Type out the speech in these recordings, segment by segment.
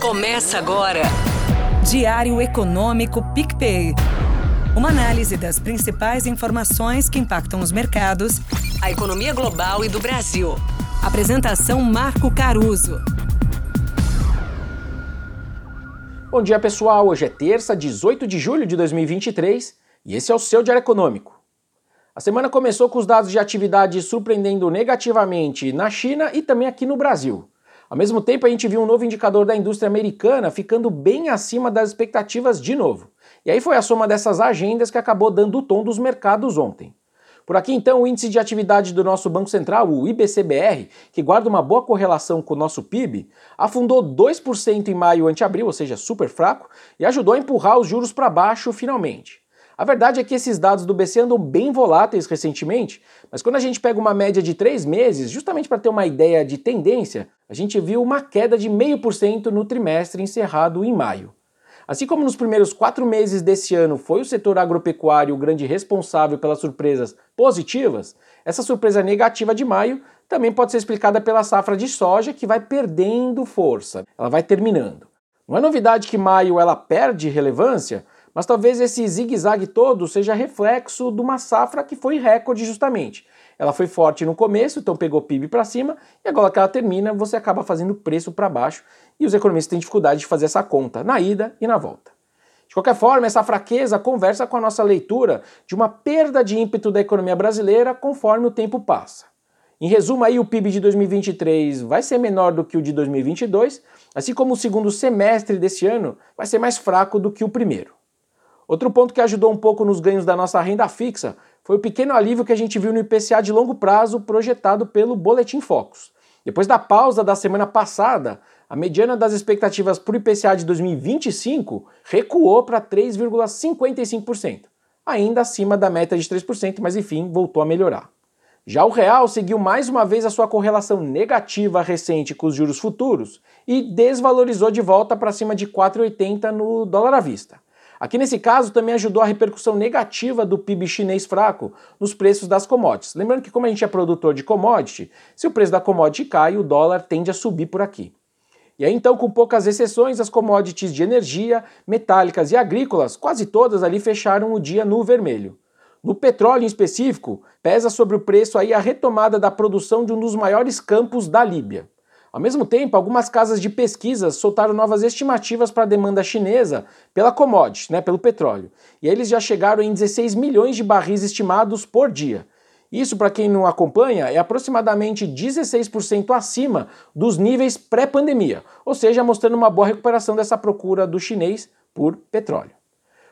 Começa agora. Diário Econômico PicPay. Uma análise das principais informações que impactam os mercados, a economia global e do Brasil. Apresentação Marco Caruso. Bom dia, pessoal. Hoje é terça, 18 de julho de 2023 e esse é o seu Diário Econômico. A semana começou com os dados de atividade surpreendendo negativamente na China e também aqui no Brasil. Ao mesmo tempo, a gente viu um novo indicador da indústria americana ficando bem acima das expectativas de novo. E aí foi a soma dessas agendas que acabou dando o tom dos mercados ontem. Por aqui, então, o índice de atividade do nosso Banco Central, o IBCBR, que guarda uma boa correlação com o nosso PIB, afundou 2% em maio ante abril, ou seja, super fraco, e ajudou a empurrar os juros para baixo finalmente. A verdade é que esses dados do BC andam bem voláteis recentemente, mas quando a gente pega uma média de três meses, justamente para ter uma ideia de tendência, a gente viu uma queda de 0,5% no trimestre encerrado em maio. Assim como nos primeiros quatro meses desse ano foi o setor agropecuário o grande responsável pelas surpresas positivas, essa surpresa negativa de maio também pode ser explicada pela safra de soja que vai perdendo força, ela vai terminando. Não é novidade que maio ela perde relevância, mas talvez esse zigue-zague todo seja reflexo de uma safra que foi recorde justamente. Ela foi forte no começo, então pegou PIB para cima, e agora que ela termina, você acaba fazendo preço para baixo, e os economistas têm dificuldade de fazer essa conta na ida e na volta. De qualquer forma, essa fraqueza conversa com a nossa leitura de uma perda de ímpeto da economia brasileira conforme o tempo passa. Em resumo, aí o PIB de 2023 vai ser menor do que o de 2022, assim como o segundo semestre desse ano vai ser mais fraco do que o primeiro. Outro ponto que ajudou um pouco nos ganhos da nossa renda fixa foi o pequeno alívio que a gente viu no IPCA de longo prazo projetado pelo Boletim Focus. Depois da pausa da semana passada, a mediana das expectativas para o IPCA de 2025 recuou para 3,55%, ainda acima da meta de 3%, mas enfim, voltou a melhorar. Já o real seguiu mais uma vez a sua correlação negativa recente com os juros futuros e desvalorizou de volta para cima de 4,80 no dólar à vista. Aqui nesse caso também ajudou a repercussão negativa do PIB chinês fraco nos preços das commodities. Lembrando que como a gente é produtor de commodity, se o preço da commodity cai, o dólar tende a subir por aqui. E aí então, com poucas exceções, as commodities de energia, metálicas e agrícolas, quase todas ali fecharam o dia no vermelho. No petróleo em específico, pesa sobre o preço aí a retomada da produção de um dos maiores campos da Líbia. Ao mesmo tempo, algumas casas de pesquisa soltaram novas estimativas para a demanda chinesa pela commodity, né, pelo petróleo. E eles já chegaram em 16 milhões de barris estimados por dia. Isso, para quem não acompanha, é aproximadamente 16% acima dos níveis pré-pandemia, ou seja, mostrando uma boa recuperação dessa procura do chinês por petróleo.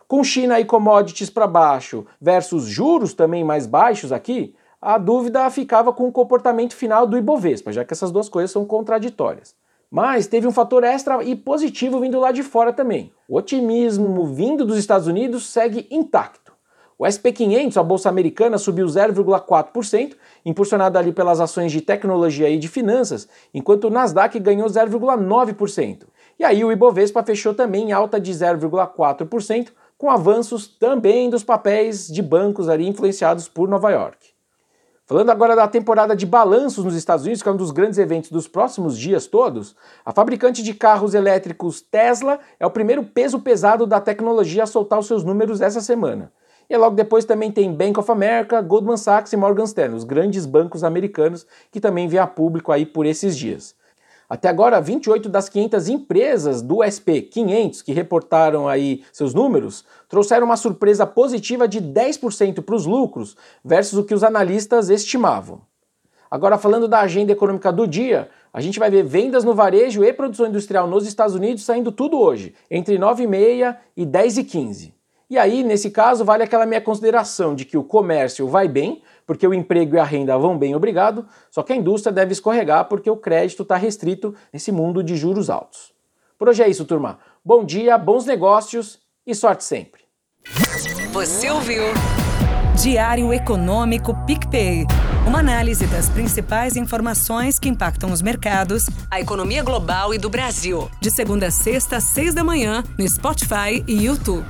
Com China e commodities para baixo versus juros também mais baixos aqui, a dúvida ficava com o comportamento final do Ibovespa, já que essas duas coisas são contraditórias. Mas teve um fator extra e positivo vindo lá de fora também. O otimismo vindo dos Estados Unidos segue intacto. O SP500, a bolsa americana, subiu 0,4%, impulsionado ali pelas ações de tecnologia e de finanças, enquanto o Nasdaq ganhou 0,9%. E aí o Ibovespa fechou também em alta de 0,4%, com avanços também dos papéis de bancos ali influenciados por Nova York. Falando agora da temporada de balanços nos Estados Unidos, que é um dos grandes eventos dos próximos dias todos, a fabricante de carros elétricos Tesla é o primeiro peso pesado da tecnologia a soltar os seus números essa semana. E logo depois também tem Bank of America, Goldman Sachs e Morgan Stanley, os grandes bancos americanos que também vêm a público aí por esses dias. Até agora, 28 das 500 empresas do SP 500 que reportaram aí seus números trouxeram uma surpresa positiva de 10% para os lucros versus o que os analistas estimavam. Agora, falando da agenda econômica do dia, a gente vai ver vendas no varejo e produção industrial nos Estados Unidos saindo tudo hoje, entre 9h30 e 10h15. E aí, nesse caso, vale aquela minha consideração de que o comércio vai bem, porque o emprego e a renda vão bem, obrigado, só que a indústria deve escorregar porque o crédito está restrito nesse mundo de juros altos. Por hoje é isso, turma. Bom dia, bons negócios e sorte sempre. Você ouviu? Diário Econômico PicPay. Uma análise das principais informações que impactam os mercados, a economia global e do Brasil. De segunda a sexta, às seis da manhã, no Spotify e YouTube.